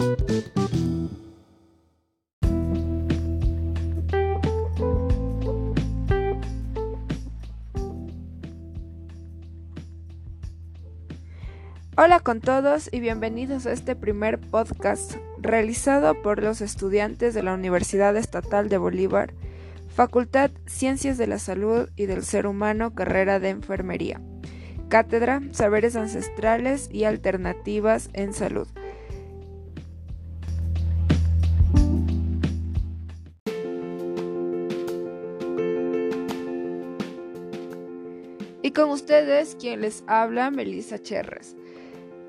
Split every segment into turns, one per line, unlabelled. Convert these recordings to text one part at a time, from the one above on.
Hola con todos y bienvenidos a este primer podcast realizado por los estudiantes de la Universidad Estatal de Bolívar, Facultad Ciencias de la Salud y del Ser Humano, carrera de Enfermería, Cátedra Saberes Ancestrales y Alternativas en Salud. Con ustedes quien les habla, Melissa Cherres.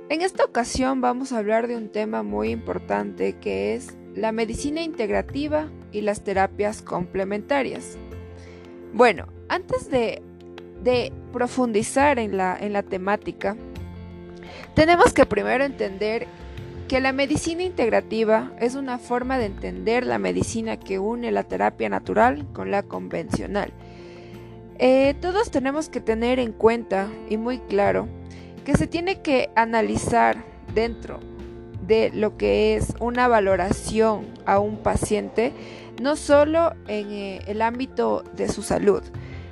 En esta ocasión vamos a hablar de un tema muy importante que es la medicina integrativa y las terapias complementarias. Bueno, antes de, profundizar en la, en la temática, tenemos que primero entender que la medicina integrativa es una forma de entender la medicina que une la terapia natural con la convencional. Eh, todos tenemos que tener en cuenta y muy claro que se tiene que analizar dentro de lo que es una valoración a un paciente, no solo en eh, el ámbito de su salud,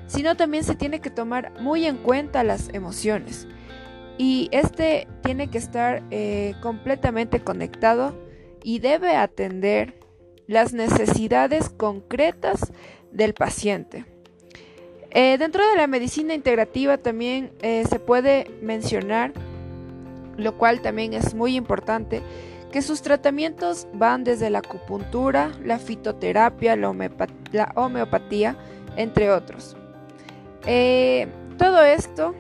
sino también se tiene que tomar muy en cuenta las emociones. Y este tiene que estar eh, completamente conectado y debe atender las necesidades concretas del paciente. Eh, dentro de la medicina integrativa también eh, se puede mencionar, lo cual también es muy importante, que sus tratamientos van desde la acupuntura, la fitoterapia, la, homeopatía, entre otros. Eh, todo esto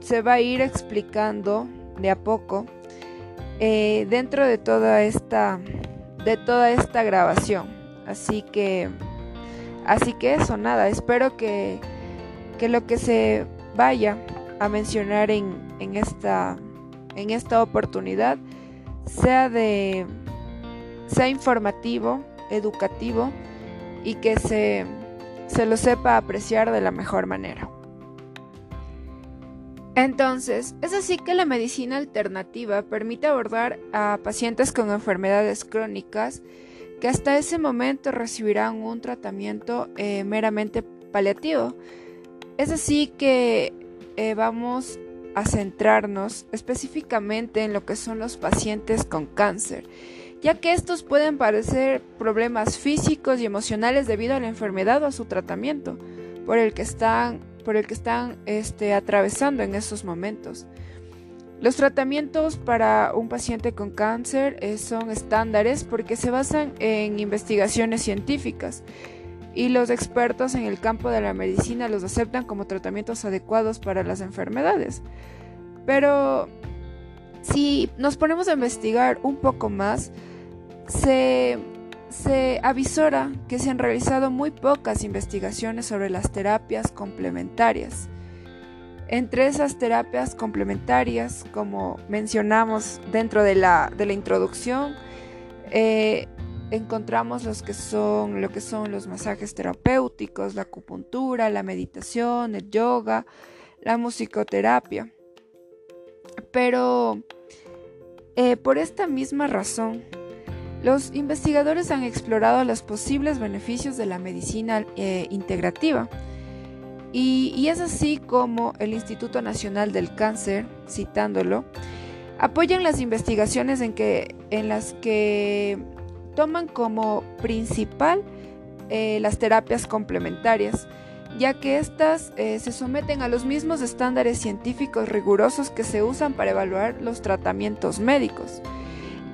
se va a ir explicando de a poco dentro de toda esta de toda esta grabación. Así que así que eso nada, espero que que lo que se vaya a mencionar en, esta, en esta oportunidad sea de sea informativo, educativo y que se, se lo sepa apreciar de la mejor manera. Entonces, es así que la medicina alternativa permite abordar a pacientes con enfermedades crónicas que hasta ese momento recibirán un tratamiento eh, meramente paliativo, es así que eh, vamos a centrarnos específicamente en lo que son los pacientes con cáncer, ya que estos pueden parecer problemas físicos y emocionales debido a la enfermedad o a su tratamiento por el que están, por el que están este, atravesando en estos momentos. Los tratamientos para un paciente con cáncer eh, son estándares porque se basan en investigaciones científicas y los expertos en el campo de la medicina los aceptan como tratamientos adecuados para las enfermedades. Pero si nos ponemos a investigar un poco más, se, se avisora que se han realizado muy pocas investigaciones sobre las terapias complementarias. Entre esas terapias complementarias, como mencionamos dentro de la, de la introducción, eh, encontramos los que son, lo que son los masajes terapéuticos, la acupuntura, la meditación, el yoga, la musicoterapia. Pero eh, por esta misma razón, los investigadores han explorado los posibles beneficios de la medicina eh, integrativa. Y, y, es así como el Instituto Nacional del Cáncer, citándolo, apoyan las investigaciones en, que, en las que toman como principal eh, las terapias complementarias, ya que éstas eh, se someten a los mismos estándares científicos rigurosos que se usan para evaluar los tratamientos médicos.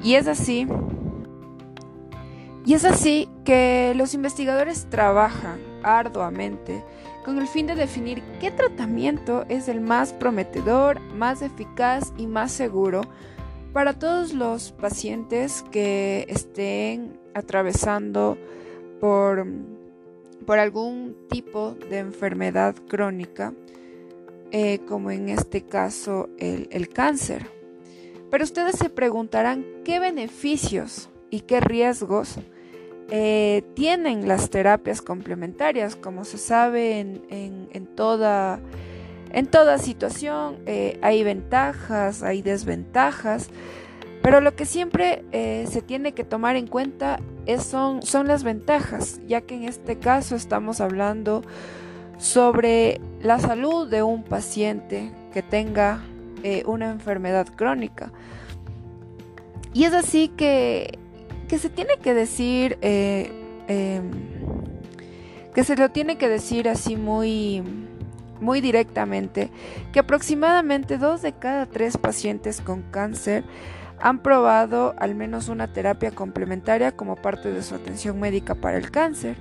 Y es así, y es así que los investigadores trabajan arduamente con el fin de definir qué tratamiento es el más prometedor, más eficaz y más seguro para todos los pacientes que estén atravesando por, por algún tipo de enfermedad crónica, eh, como en este caso el, cáncer. Pero ustedes se preguntarán qué beneficios y qué riesgos eh, tienen las terapias complementarias. Como se sabe en, toda en toda situación eh, hay ventajas, hay desventajas, Pero lo que siempre eh, se tiene que tomar en cuenta son, son las ventajas, ya que en este caso estamos hablando sobre la salud de un paciente que tenga eh, una enfermedad crónica. Y es así que, que se tiene que decir, em, que se lo tiene que decir así muy, muy directamente, que aproximadamente dos de cada tres pacientes con cáncer han probado al menos una terapia complementaria como parte de su atención médica para el cáncer.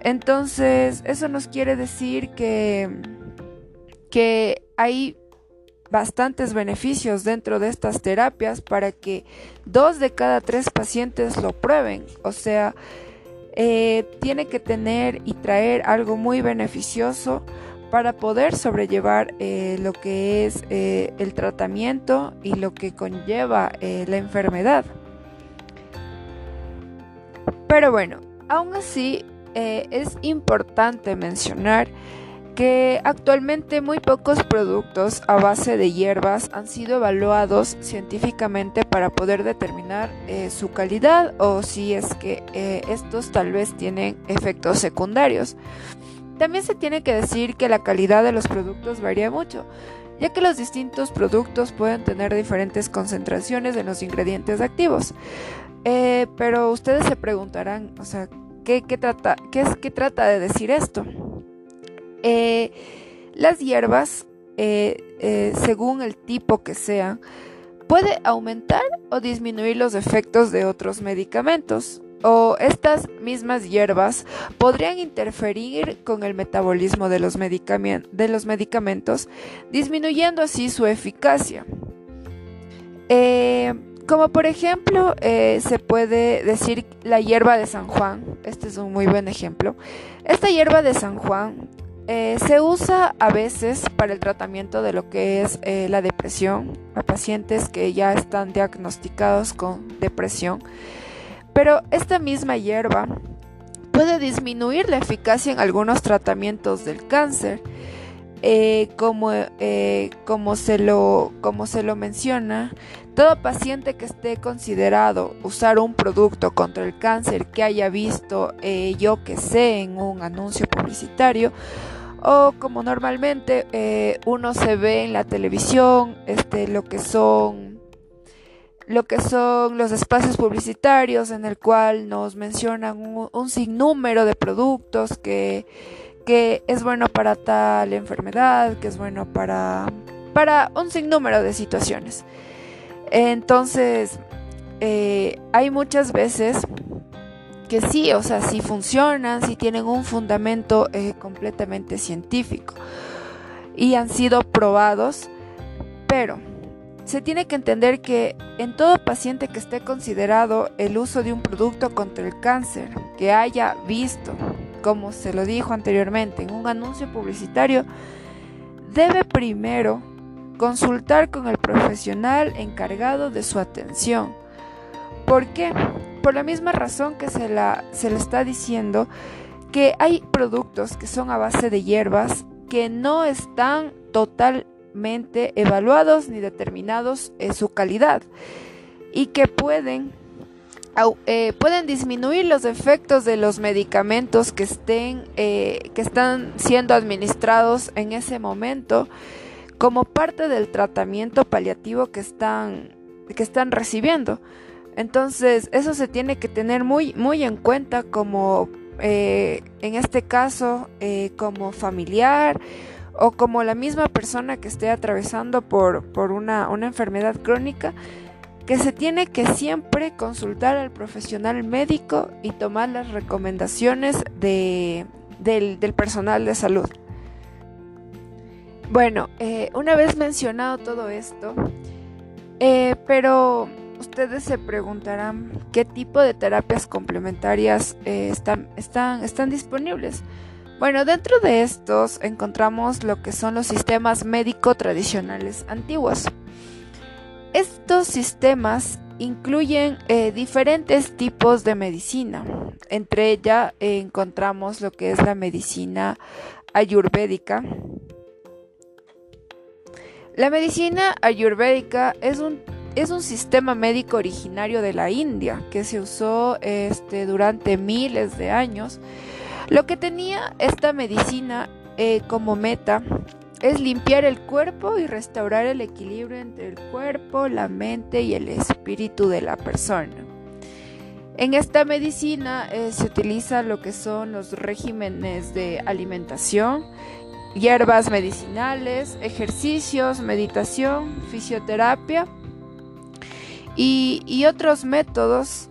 Entonces, eso nos quiere decir que, que hay bastantes beneficios dentro de estas terapias para que dos de cada tres pacientes lo prueben. O sea, eh, tiene que tener y traer algo muy beneficioso para poder sobrellevar eh, lo que es eh, el tratamiento y lo que conlleva la enfermedad. Pero bueno, aún así es importante mencionar que actualmente muy pocos productos a base de hierbas han sido evaluados científicamente para poder determinar eh, su calidad o si es que eh, estos tal vez tienen efectos secundarios. También se tiene que decir que la calidad de los productos varía mucho, ya que los distintos productos pueden tener diferentes concentraciones en los ingredientes activos. Eh, pero ustedes se preguntarán, o sea, ¿qué, trata, qué, es, ¿qué trata de decir esto? Eh, las hierbas, eh, según el tipo que sea, puede aumentar o disminuir los efectos de otros medicamentos. O estas mismas hierbas podrían interferir con el metabolismo de los, de los medicamentos, disminuyendo así su eficacia. como por ejemplo, se puede decir la hierba de San Juan, este es un muy buen ejemplo. Esta hierba de San Juan eh, se usa a veces para el tratamiento de lo que es eh, la depresión a pacientes que ya están diagnosticados con depresión. Pero esta misma hierba puede disminuir la eficacia en algunos tratamientos del cáncer. Eh, como, como, se lo, como se lo menciona, todo paciente que esté considerado usar un producto contra el cáncer que haya visto yo que sé en un anuncio publicitario o como normalmente eh, uno se ve en la televisión, este, lo que son lo que son los espacios publicitarios en el cual nos mencionan un, sinnúmero de productos que, que, es bueno para tal enfermedad, que es bueno para, para un sinnúmero de situaciones. Entonces, eh, hay muchas veces que sí, o sea, sí funcionan, sí tienen un fundamento eh, completamente científico y han sido probados, pero se tiene que entender que en todo paciente que esté considerado el uso de un producto contra el cáncer, que haya visto, como se lo dijo anteriormente, en un anuncio publicitario, debe primero consultar con el profesional encargado de su atención. ¿Por qué? por la misma razón que se, la, se le está diciendo que hay productos que son a base de hierbas que no están evaluados ni determinados en su calidad y que pueden eh, pueden disminuir los efectos de los medicamentos que estén eh, que están siendo administrados en ese momento como parte del tratamiento paliativo que están que están recibiendo. Entonces, eso se tiene que tener muy, muy en cuenta como, eh, en este caso, como familiar o como la misma persona que esté atravesando por, una, enfermedad crónica, que se tiene que siempre consultar al profesional médico y tomar las recomendaciones del, personal de salud. Bueno, eh, una vez mencionado todo esto, pero ustedes se preguntarán qué tipo de terapias complementarias eh, están, están, están disponibles. Bueno, dentro de estos encontramos lo que son los sistemas médico tradicionales antiguos. Estos sistemas incluyen eh, diferentes tipos de medicina. Entre ellas eh, encontramos lo que es la medicina ayurvédica. La medicina ayurvédica es un es un sistema médico originario de la India que se usó este, durante miles de años. Lo que tenía esta medicina eh, como meta es limpiar el cuerpo y restaurar el equilibrio entre el cuerpo, la mente y el espíritu de la persona. En esta medicina eh, se utiliza lo que son los regímenes de alimentación, hierbas medicinales, ejercicios, meditación, fisioterapia y, otros métodos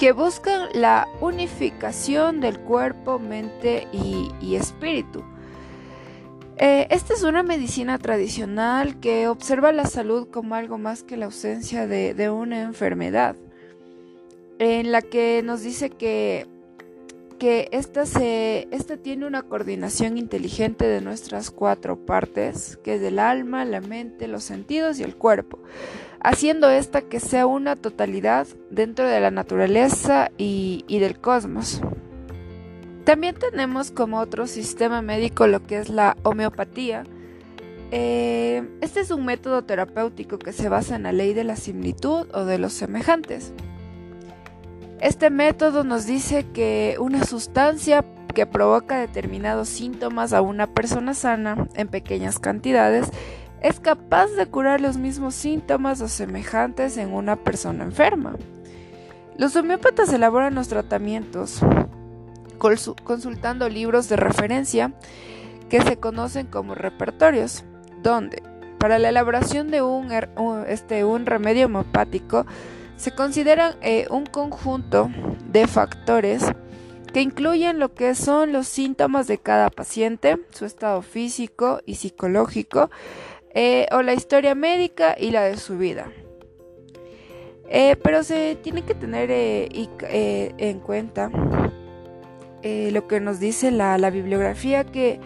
que buscan la unificación del cuerpo, mente y, espíritu. Eh, esta es una medicina tradicional que observa la salud como algo más que la ausencia de una enfermedad, en la que nos dice que esta, esta tiene una coordinación inteligente de nuestras cuatro partes, que es el alma, la mente, los sentidos y el cuerpo, haciendo esta que sea una totalidad dentro de la naturaleza y, del cosmos. También tenemos como otro sistema médico lo que es la homeopatía. Eh, este es un método terapéutico que se basa en la ley de la similitud o de los semejantes. Este método nos dice que una sustancia que provoca determinados síntomas a una persona sana en pequeñas cantidades es capaz de curar los mismos síntomas o semejantes en una persona enferma. Los homeópatas elaboran los tratamientos consultando libros de referencia que se conocen como repertorios, donde para la elaboración de un, este, un remedio homeopático se consideran eh, un conjunto de factores que incluyen lo que son los síntomas de cada paciente, su estado físico y psicológico, eh, o la historia médica y la de su vida. Eh, pero se tiene que tener en cuenta lo que nos dice la, la bibliografía, que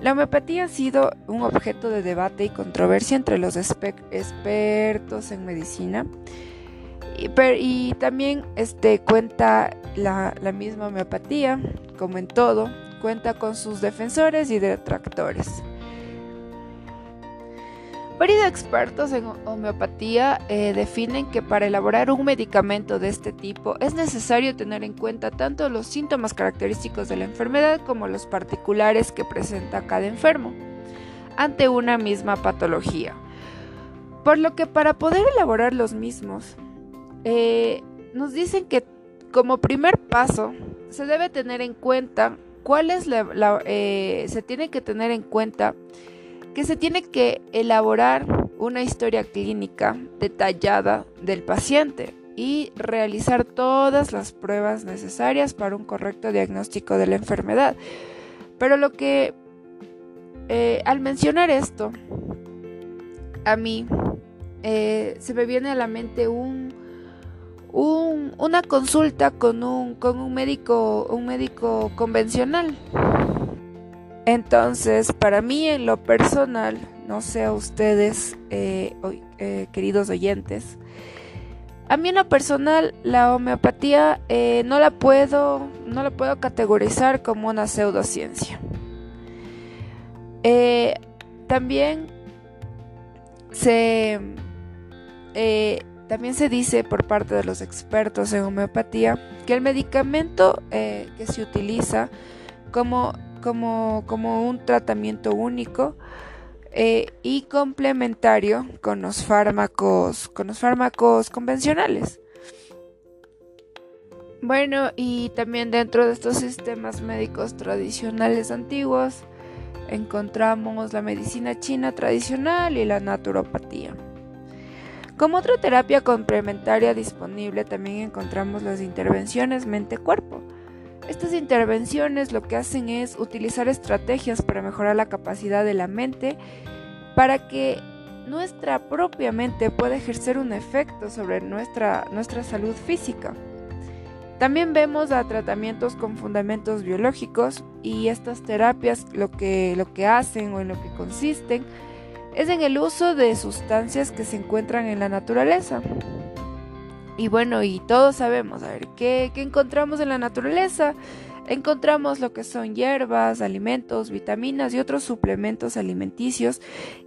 la homeopatía ha sido un objeto de debate y controversia entre los expertos en medicina y, también este, cuenta la, misma homeopatía, como en todo, cuenta con sus defensores y detractores. Varios expertos en homeopatía eh, definen que para elaborar un medicamento de este tipo es necesario tener en cuenta tanto los síntomas característicos de la enfermedad como los particulares que presenta cada enfermo ante una misma patología. Por lo que para poder elaborar los mismos eh, nos dicen que como primer paso se debe tener en cuenta cuál es la, eh, se tiene que tener en cuenta que se tiene que elaborar una historia clínica detallada del paciente y realizar todas las pruebas necesarias para un correcto diagnóstico de la enfermedad. Pero lo que eh, al mencionar esto, a mí se me viene a la mente un, una consulta con un, con un médico, un médico convencional. Entonces, para mí en lo personal, no sé a ustedes, eh, eh, queridos oyentes, a mí en lo personal la homeopatía eh, no la puedo, no la puedo categorizar como una pseudociencia. también se también se dice por parte de los expertos en homeopatía que el medicamento que se utiliza como, como, como un tratamiento único eh, y complementario con los fármacos, con los fármacos convencionales. Bueno, y también dentro de estos sistemas médicos tradicionales antiguos encontramos la medicina china tradicional y la naturopatía. Como otra terapia complementaria disponible también encontramos las intervenciones mente-cuerpo. Estas intervenciones lo que hacen es utilizar estrategias para mejorar la capacidad de la mente para que nuestra propia mente pueda ejercer un efecto sobre nuestra, nuestra salud física. También vemos a tratamientos con fundamentos biológicos y estas terapias lo que, lo que hacen o en lo que consisten es en el uso de sustancias que se encuentran en la naturaleza. Y bueno, y todos sabemos, a ver, ¿qué, encontramos en la naturaleza? Encontramos lo que son hierbas, alimentos, vitaminas y otros suplementos alimenticios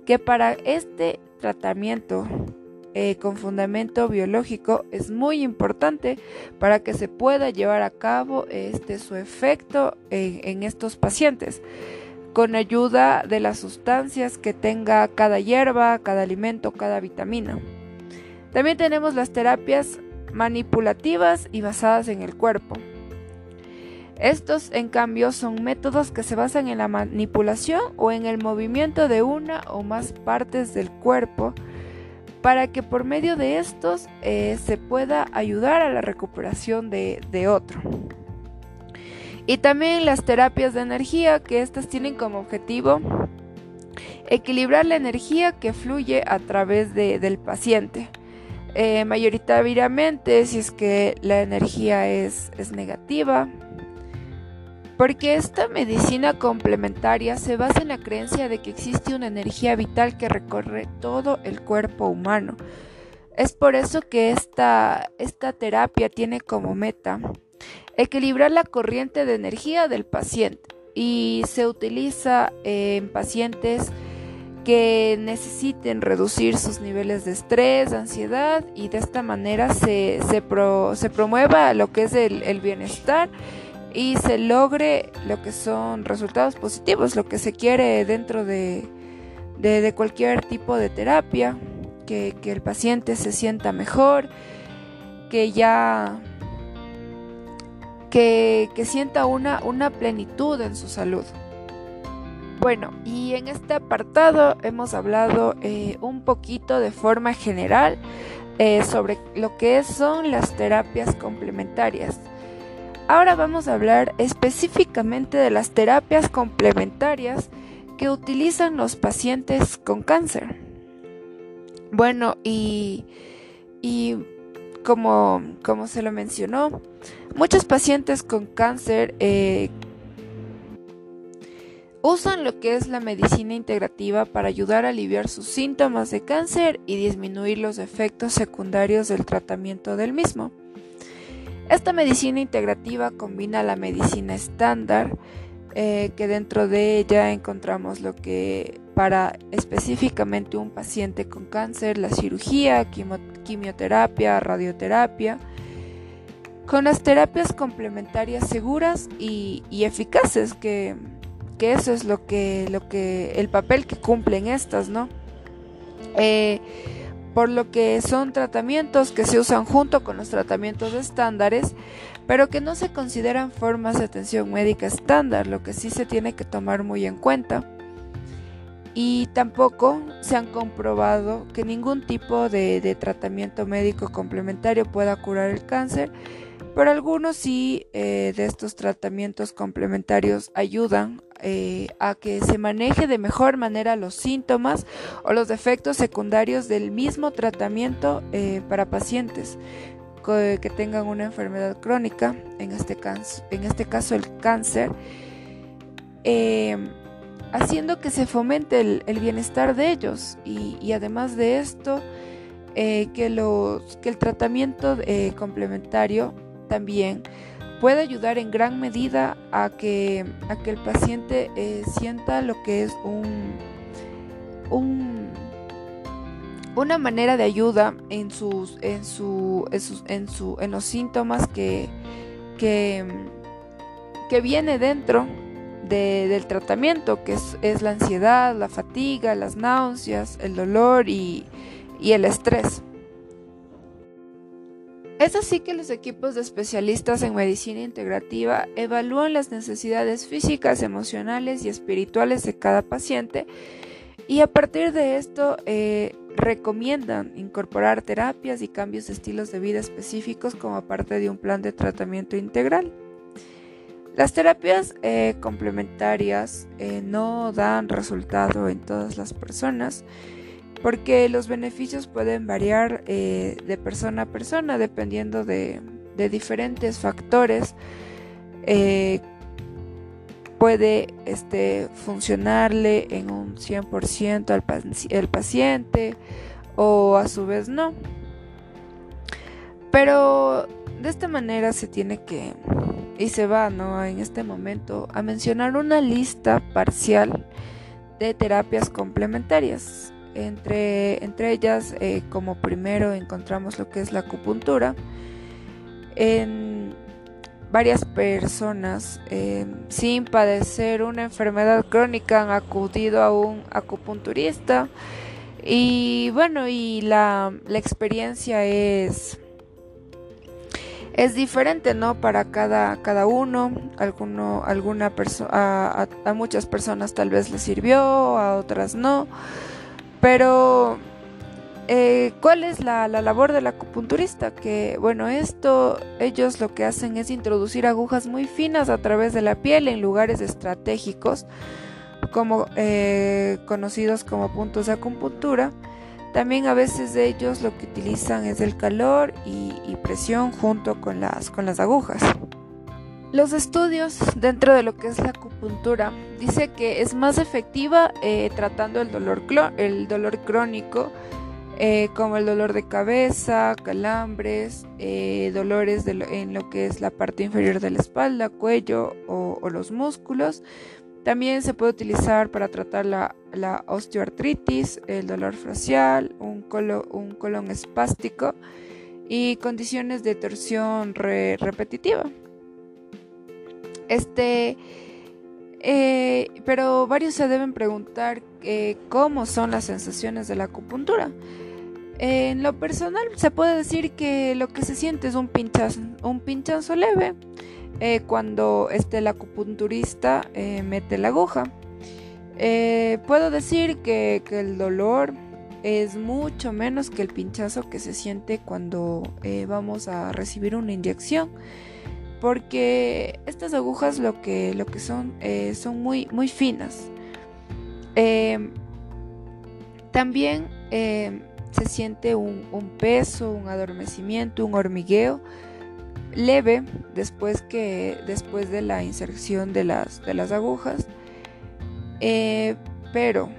que para este tratamiento eh, con fundamento biológico es muy importante para que se pueda llevar a cabo este, su efecto en estos pacientes con ayuda de las sustancias que tenga cada hierba, cada alimento, cada vitamina. También tenemos las terapias manipulativas y basadas en el cuerpo. Estos, en cambio, son métodos que se basan en la manipulación o en el movimiento de una o más partes del cuerpo para que por medio de estos eh, se pueda ayudar a la recuperación de, otro. Y también las terapias de energía, que estas tienen como objetivo equilibrar la energía que fluye a través de, del paciente. Eh, mayoritariamente si es que la energía es, es negativa, porque esta medicina complementaria se basa en la creencia de que existe una energía vital que recorre todo el cuerpo humano. Es por eso que esta, esta terapia tiene como meta equilibrar la corriente de energía del paciente y se utiliza en pacientes que necesiten reducir sus niveles de estrés, ansiedad y de esta manera se, se, se promueva lo que es el, bienestar y se logre lo que son resultados positivos, lo que se quiere dentro de, de, cualquier tipo de terapia, que, que, el paciente se sienta mejor, que ya que, que sienta una, una plenitud en su salud. Bueno, y en este apartado hemos hablado eh, un poquito de forma general eh, sobre lo que son las terapias complementarias. Ahora vamos a hablar específicamente de las terapias complementarias que utilizan los pacientes con cáncer. Bueno, y, como, como, se lo mencionó, muchos pacientes con cáncer eh, usan lo que es la medicina integrativa para ayudar a aliviar sus síntomas de cáncer y disminuir los efectos secundarios del tratamiento del mismo. Esta medicina integrativa combina la medicina estándar, eh, que dentro de ella encontramos lo que para específicamente un paciente con cáncer, la cirugía, quimioterapia, radioterapia, con las terapias complementarias seguras y, eficaces, que, eso es lo que, lo que, el papel que cumplen estas, ¿no? Eh, por lo que son tratamientos que se usan junto con los tratamientos estándares, pero que no se consideran formas de atención médica estándar, lo que sí se tiene que tomar muy en cuenta. Y tampoco se han comprobado que ningún tipo de, tratamiento médico complementario pueda curar el cáncer, pero algunos sí eh, de estos tratamientos complementarios ayudan eh, a que se maneje de mejor manera los síntomas o los efectos secundarios del mismo tratamiento eh, para pacientes que tengan una enfermedad crónica, en este caso, en este caso el cáncer, em, haciendo que se fomente el, bienestar de ellos. Y, además de esto, eh, que, los, que el tratamiento complementario también puede ayudar en gran medida a que, a que el paciente eh, sienta lo que es un, un, una manera de ayuda en sus en su, en, su, en, los síntomas que, que, que viene dentro del tratamiento que es, es, la ansiedad, la fatiga, las náuseas, el dolor y, y el estrés. Es así que los equipos de especialistas en medicina integrativa evalúan las necesidades físicas, emocionales y espirituales de cada paciente y a partir de esto eh, recomiendan incorporar terapias y cambios de estilos de vida específicos como parte de un plan de tratamiento integral. Las terapias eh, complementarias eh, no dan resultado en todas las personas porque los beneficios pueden variar eh, de persona a persona dependiendo de, diferentes factores. Eh, puede este, funcionarle en un 100% al paciente o a su vez no. Pero de esta manera se tiene que, y se va ¿no? en este momento, a mencionar una lista parcial de terapias complementarias. Entre, entre ellas, eh, como primero encontramos lo que es la acupuntura. En varias personas eh, sin padecer una enfermedad crónica han acudido a un acupunturista y bueno, y la, la experiencia es es diferente, ¿no? Para cada, cada uno, alguno, alguna persona, a, a, muchas personas tal vez les sirvió, a otras no, pero eh, ¿cuál es la, la, labor del acupunturista? Que bueno, esto ellos lo que hacen es introducir agujas muy finas a través de la piel en lugares estratégicos, como eh, conocidos como puntos de acupuntura también a veces ellos lo que utilizan es el calor y, presión junto con las, con las agujas. Los estudios dentro de lo que es la acupuntura dice que es más efectiva eh, tratando el dolor, crónico eh, como el dolor de cabeza, calambres, eh, dolores en lo que es la parte inferior de la espalda, cuello o los músculos, también se puede utilizar para tratar la, osteoartritis, el dolor facial, un colon espástico y condiciones de torsión repetitiva. Este, eh, pero varios se deben preguntar eh, cómo son las sensaciones de la acupuntura. En lo personal se puede decir que lo que se siente es un pinchazo, un pinchazo leve eh, cuando este, el acupunturista mete la aguja. Puedo decir que, el dolor es mucho menos que el pinchazo que se siente cuando vamos a recibir una inyección porque estas agujas lo que, lo que son son muy, muy finas. también se siente un, un, peso, un adormecimiento, un hormigueo leve después, que, después de la inserción de las, de las agujas, eh, pero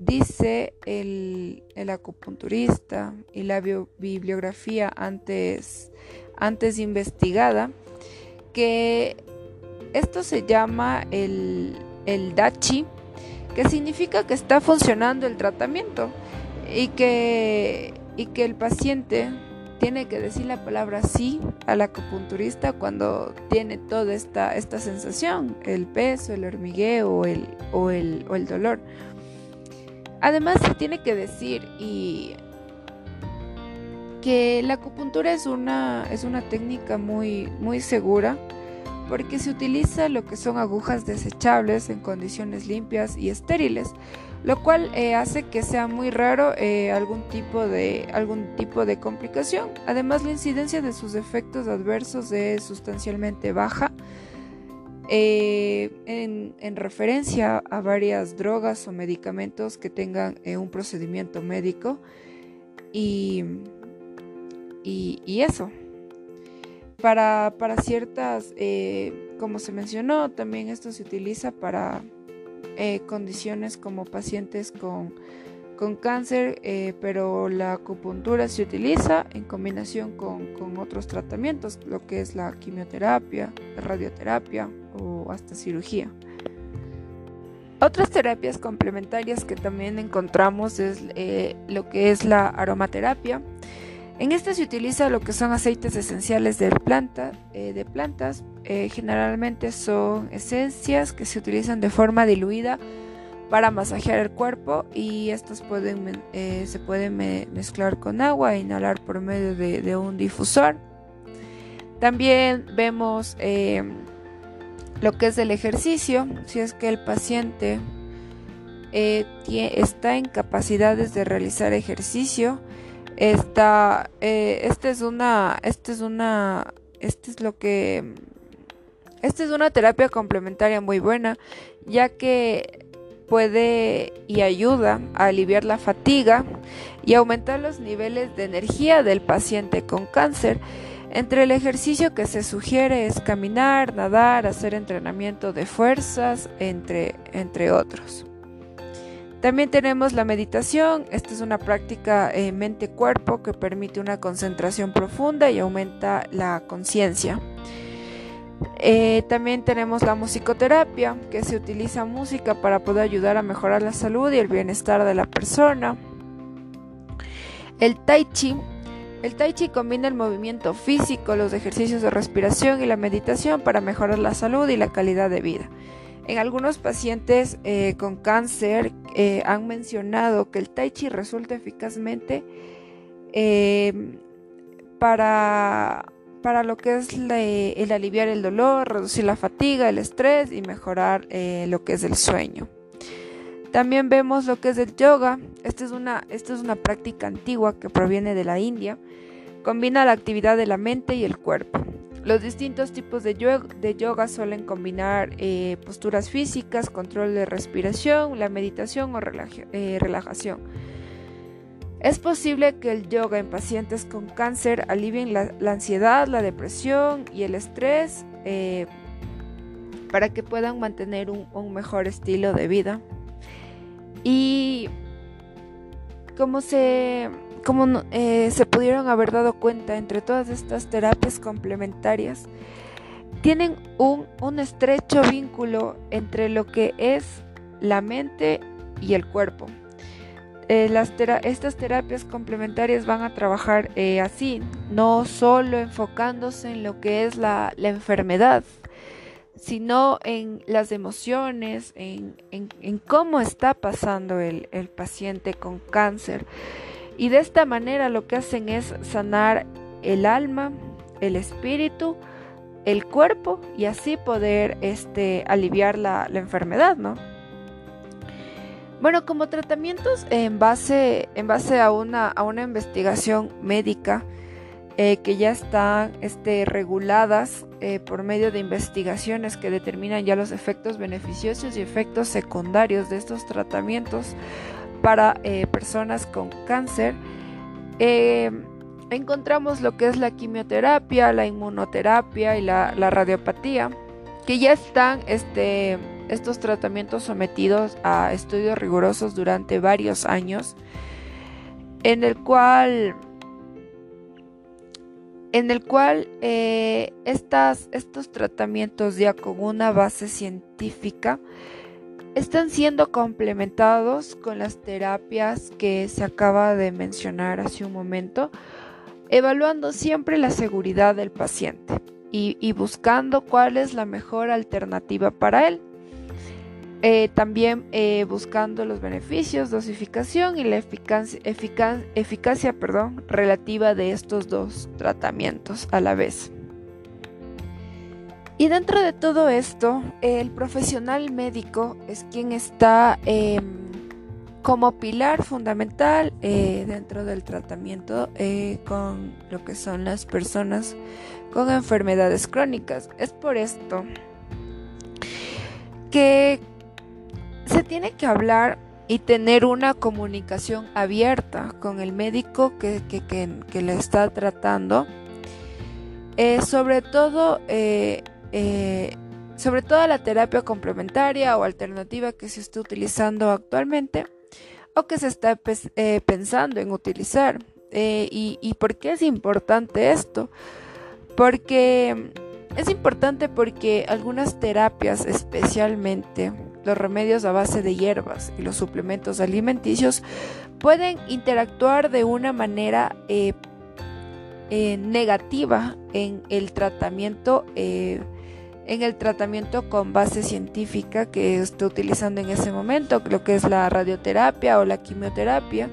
dice el, el, acupunturista y la bibliografía antes, antes investigada que esto se llama el, el dachi, que significa que está funcionando el tratamiento y que, y que el paciente tiene que decir la palabra sí al acupunturista cuando tiene toda esta, esta sensación, el peso, el hormigueo el, o, el, o el dolor. Además se tiene que decir y que la acupuntura es una, es una técnica muy, muy segura porque se utiliza lo que son agujas desechables en condiciones limpias y estériles lo cual eh, hace que sea muy raro eh, algún, tipo de, algún tipo de complicación. Además, la incidencia de sus efectos adversos es sustancialmente baja. Eh, en, referencia a varias drogas o medicamentos que tengan un procedimiento médico y, y, eso. Para, para ciertas, como se mencionó, también esto se utiliza para eh, condiciones como pacientes con, con cáncer, eh, pero la acupuntura se utiliza en combinación con, con, otros tratamientos, lo que es la quimioterapia, radioterapia o hasta cirugía. Otras terapias complementarias que también encontramos es eh, lo que es la aromaterapia, en esta se utiliza lo que son aceites esenciales de, eh, de plantas. Eh, generalmente son esencias que se utilizan de forma diluida para masajear el cuerpo y estos pueden, eh, se pueden mezclar con agua e inhalar por medio de, un difusor. También vemos lo que es el ejercicio, si es que el paciente está en capacidades de realizar ejercicio, esta, eh, este es una, este es una, este es lo que, esta es una terapia complementaria muy buena, ya que puede y ayuda a aliviar la fatiga y aumentar los niveles de energía del paciente con cáncer. Entre el ejercicio que se sugiere es caminar, nadar, hacer entrenamiento de fuerzas, entre, entre otros. También tenemos la meditación. Esta es una práctica eh, mente-cuerpo que permite una concentración profunda y aumenta la conciencia. Eh, también tenemos la musicoterapia, que se utiliza música para poder ayudar a mejorar la salud y el bienestar de la persona. El tai chi. El tai chi combina el movimiento físico, los ejercicios de respiración y la meditación para mejorar la salud y la calidad de vida. En algunos pacientes eh, con cáncer eh, han mencionado que el tai chi resulta eficazmente para para lo que es el aliviar el dolor, reducir la fatiga, el estrés y mejorar eh, lo que es el sueño. También vemos lo que es el yoga. Esta es, una, esta es una práctica antigua que proviene de la India. Combina la actividad de la mente y el cuerpo. Los distintos tipos de yoga, suelen combinar eh, posturas físicas, control de respiración, la meditación o eh, relajación. Es posible que el yoga en pacientes con cáncer alivien la, ansiedad, la depresión y el estrés eh, para que puedan mantener un, mejor estilo de vida. Y como se, como, eh, se pudieron haber dado cuenta entre todas estas terapias complementarias, tienen un, estrecho vínculo entre lo que es la mente y el cuerpo. Eh, estas terapias complementarias van a trabajar eh, así, no solo enfocándose en lo que es la, enfermedad, sino en las emociones, en, cómo está pasando el, paciente con cáncer. Y de esta manera lo que hacen es sanar el alma, el espíritu, el cuerpo y así poder este, aliviar la, enfermedad, ¿no? Bueno, como tratamientos en base, en base a, una, a una investigación médica eh, que ya están este, reguladas eh, por medio de investigaciones que determinan ya los efectos beneficiosos y efectos secundarios de estos tratamientos para eh, personas con cáncer, encontramos lo que es la quimioterapia, la inmunoterapia y la, la radiopatía, que ya están este, estos tratamientos sometidos a estudios rigurosos durante varios años, en el cual en el cual eh, estas, estos tratamientos ya con una base científica están siendo complementados con las terapias que se acaba de mencionar hace un momento, evaluando siempre la seguridad del paciente y buscando cuál es la mejor alternativa para él. Eh, también eh, buscando los beneficios, dosificación y la eficacia, relativa de estos dos tratamientos a la vez. Y dentro de todo esto, el profesional médico es quien está em, como pilar fundamental eh, dentro del tratamiento con lo que son las personas con enfermedades crónicas. Es por esto que se tiene que hablar y tener una comunicación abierta con el médico que, le está tratando. Eh, sobre todo, eh, eh, sobre todo la terapia complementaria o alternativa que se está utilizando actualmente o que se está pensando en utilizar. Y, ¿Y por qué es importante esto? Porque es importante porque algunas terapias especialmente los remedios a base de hierbas y los suplementos alimenticios pueden interactuar de una manera eh, eh, negativa en el tratamiento eh, en el tratamiento con base científica que esté utilizando en ese momento, lo que es la radioterapia o la quimioterapia.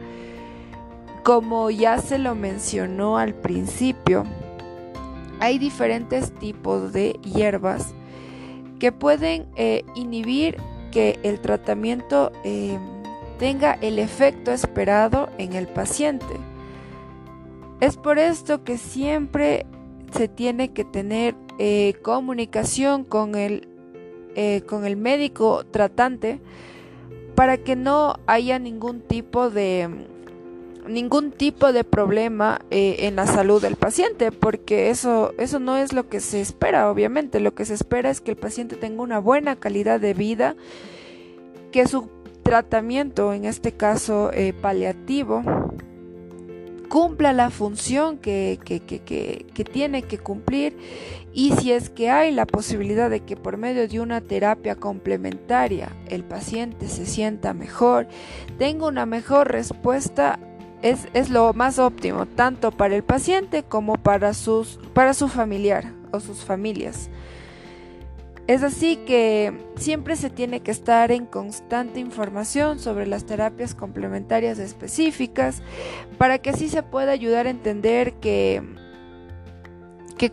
Como ya se lo mencionó al principio, hay diferentes tipos de hierbas que pueden inhibir que el tratamiento eh, tenga el efecto esperado en el paciente. Es por esto que siempre se tiene que tener eh, comunicación con el, eh, con el médico tratante para que no haya ningún tipo de ningún tipo de problema en la salud del paciente porque eso eso no es lo que se espera obviamente. Lo que se espera es que el paciente tenga una buena calidad de vida que su tratamiento, en este caso eh, paliativo, cumpla la función que, tiene que cumplir y si es que hay la posibilidad de que por medio de una terapia complementaria el paciente se sienta mejor, tenga una mejor respuesta, es, es lo más óptimo, tanto para el paciente como para, sus, para su familiar o sus familias. Es así que siempre se tiene que estar en constante información sobre las terapias complementarias específicas para que así se pueda ayudar a entender que,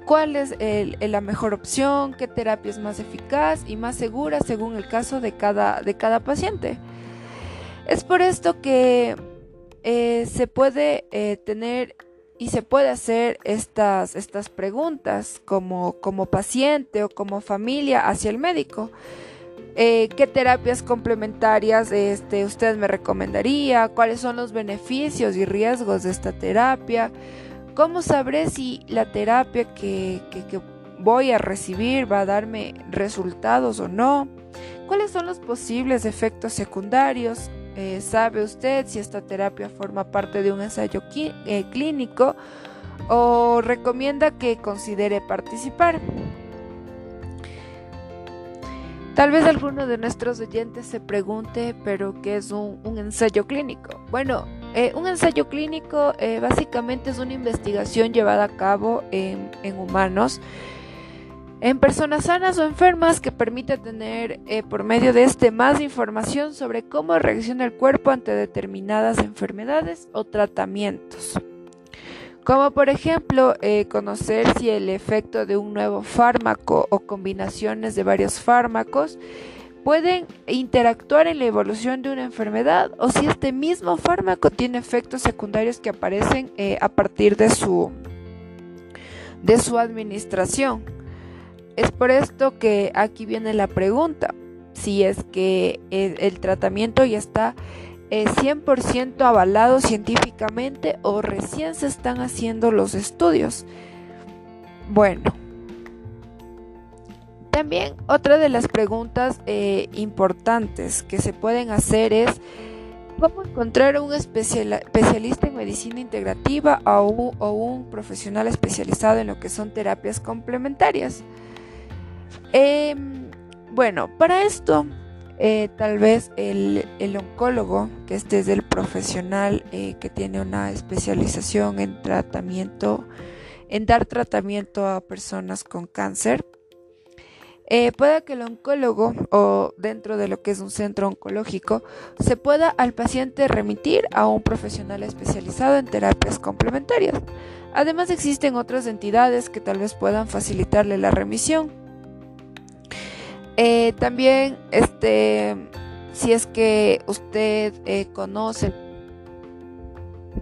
cuál es la mejor opción, qué terapia es más eficaz y más segura según el caso de cada, de cada paciente. Es por esto que eh, se puede eh, tener y se puede hacer estas, estas preguntas como, como paciente o como familia hacia el médico. Eh, ¿Qué terapias complementarias este, usted me recomendaría? ¿Cuáles son los beneficios y riesgos de esta terapia? ¿Cómo sabré si la terapia que, que voy a recibir va a darme resultados o no? ¿Cuáles son los posibles efectos secundarios? Eh, ¿Sabe usted si esta terapia forma parte de un ensayo eh, clínico o recomienda que considere participar? Tal vez alguno de nuestros oyentes se pregunte, pero ¿qué es un, ensayo clínico? Bueno, eh, un ensayo clínico básicamente es una investigación llevada a cabo en humanos en personas sanas o enfermas que permite tener eh, por medio de este más información sobre cómo reacciona el cuerpo ante determinadas enfermedades o tratamientos. Como por ejemplo eh, conocer si el efecto de un nuevo fármaco o combinaciones de varios fármacos pueden interactuar en la evolución de una enfermedad o si este mismo fármaco tiene efectos secundarios que aparecen eh, a partir de su, de su administración. Es por esto que aquí viene la pregunta, si es que el, tratamiento ya está 100% eh, avalado científicamente o recién se están haciendo los estudios. Bueno, también otra de las preguntas eh, importantes que se pueden hacer es cómo encontrar un especialista en medicina integrativa o un profesional especializado en lo que son terapias complementarias. Em, bueno, para esto, eh, tal vez el, oncólogo, que este es el profesional eh, que tiene una especialización en tratamiento, en dar tratamiento a personas con cáncer, eh, pueda que el oncólogo o dentro de lo que es un centro oncológico se pueda al paciente remitir a un profesional especializado en terapias complementarias. Además existen otras entidades que tal vez puedan facilitarle la remisión eh, también, este, si es que usted eh, conoce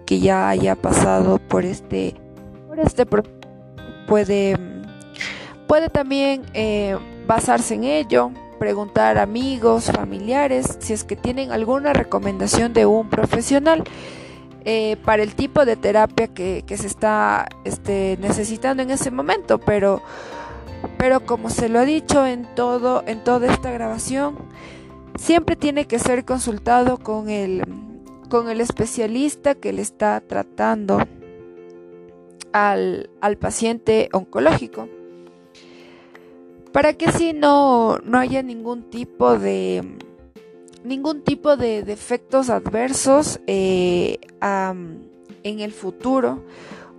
que ya haya pasado por este, por este puede, puede también eh, basarse en ello, preguntar a amigos, familiares, si es que tienen alguna recomendación de un profesional. para el tipo de terapia que, que se está este, necesitando en ese momento, pero pero como se lo ha dicho en todo en toda esta grabación, siempre tiene que ser consultado con el con el especialista que le está tratando al, paciente oncológico. Para que así no, no haya ningún tipo de ningún tipo de, efectos adversos eh, en el futuro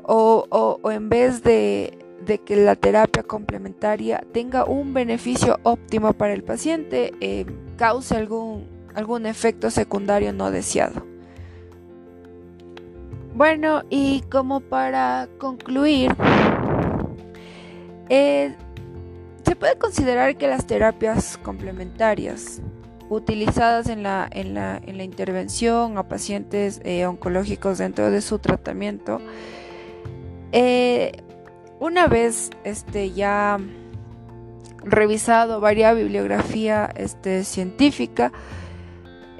o en vez de, de que la terapia complementaria tenga un beneficio óptimo para el paciente, eh, cause algún, algún efecto secundario no deseado. Bueno, y como para concluir, eh, se puede considerar que las terapias complementarias utilizadas en la, en la, en la intervención a pacientes eh, oncológicos dentro de su tratamiento una vez este, ya revisado varias bibliografía este, científica,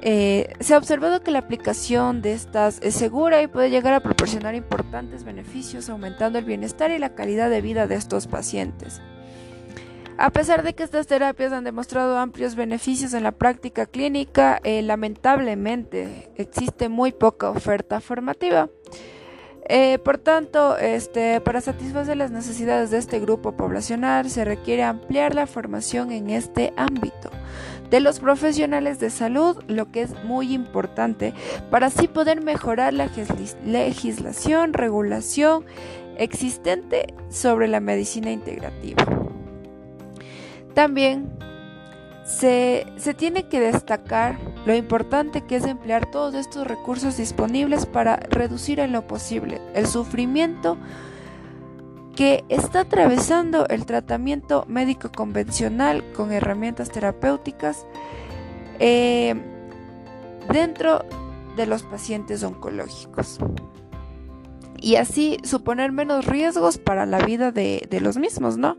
eh, se ha observado que la aplicación de estas es segura y puede llegar a proporcionar importantes beneficios, aumentando el bienestar y la calidad de vida de estos pacientes. A pesar de que estas terapias han demostrado amplios beneficios en la práctica clínica, eh, lamentablemente existe muy poca oferta formativa. Eh, por tanto, este, para satisfacer las necesidades de este grupo poblacional se requiere ampliar la formación en este ámbito de los profesionales de salud, lo que es muy importante para así poder mejorar la legislación, regulación existente sobre la medicina integrativa. También se, tiene que destacar lo importante que es emplear todos estos recursos disponibles para reducir en lo posible el sufrimiento que está atravesando el tratamiento médico convencional con herramientas terapéuticas eh, dentro de los pacientes oncológicos y así suponer menos riesgos para la vida de, de los mismos, ¿no?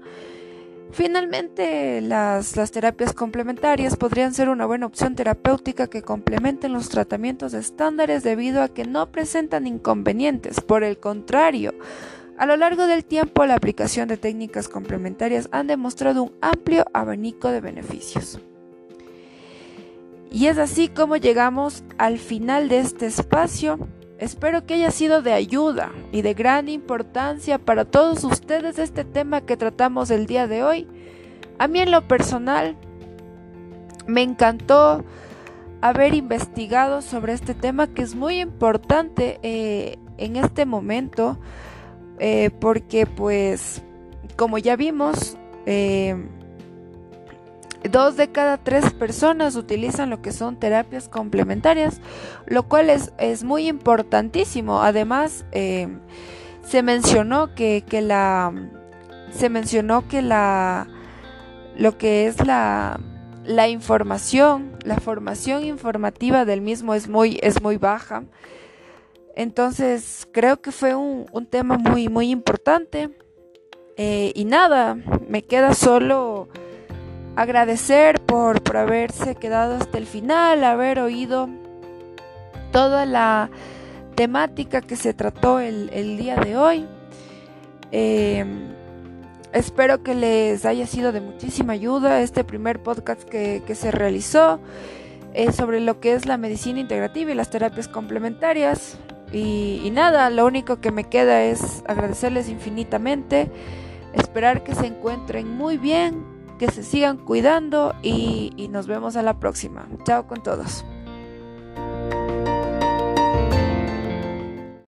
Finalmente, las, terapias complementarias podrían ser una buena opción terapéutica que complementen los tratamientos estándares debido a que no presentan inconvenientes. Por el contrario, a lo largo del tiempo la aplicación de técnicas complementarias han demostrado un amplio abanico de beneficios. Y es así como llegamos al final de este espacio. Espero que haya sido de ayuda y de gran importancia para todos ustedes este tema que tratamos el día de hoy. A mí en lo personal me encantó haber investigado sobre este tema que es muy importante eh, en este momento eh, porque pues como ya vimos eh, Dos de cada tres personas utilizan lo que son terapias complementarias, lo cual es, muy importantísimo. Además, eh, se mencionó que, la se mencionó que la lo que es la, la información, la formación informativa del mismo es muy, es muy baja. Entonces creo que fue un, tema muy, muy importante. Eh, y nada, me queda solo agradecer por, haberse quedado hasta el final, haber oído toda la temática que se trató el, día de hoy. Em, espero que les haya sido de muchísima ayuda este primer podcast que, se realizó eh, sobre lo que es la medicina integrativa y las terapias complementarias. y nada, lo único que me queda es agradecerles infinitamente, esperar que se encuentren muy bien, que se sigan cuidando y, nos vemos a la próxima. Chao con todos.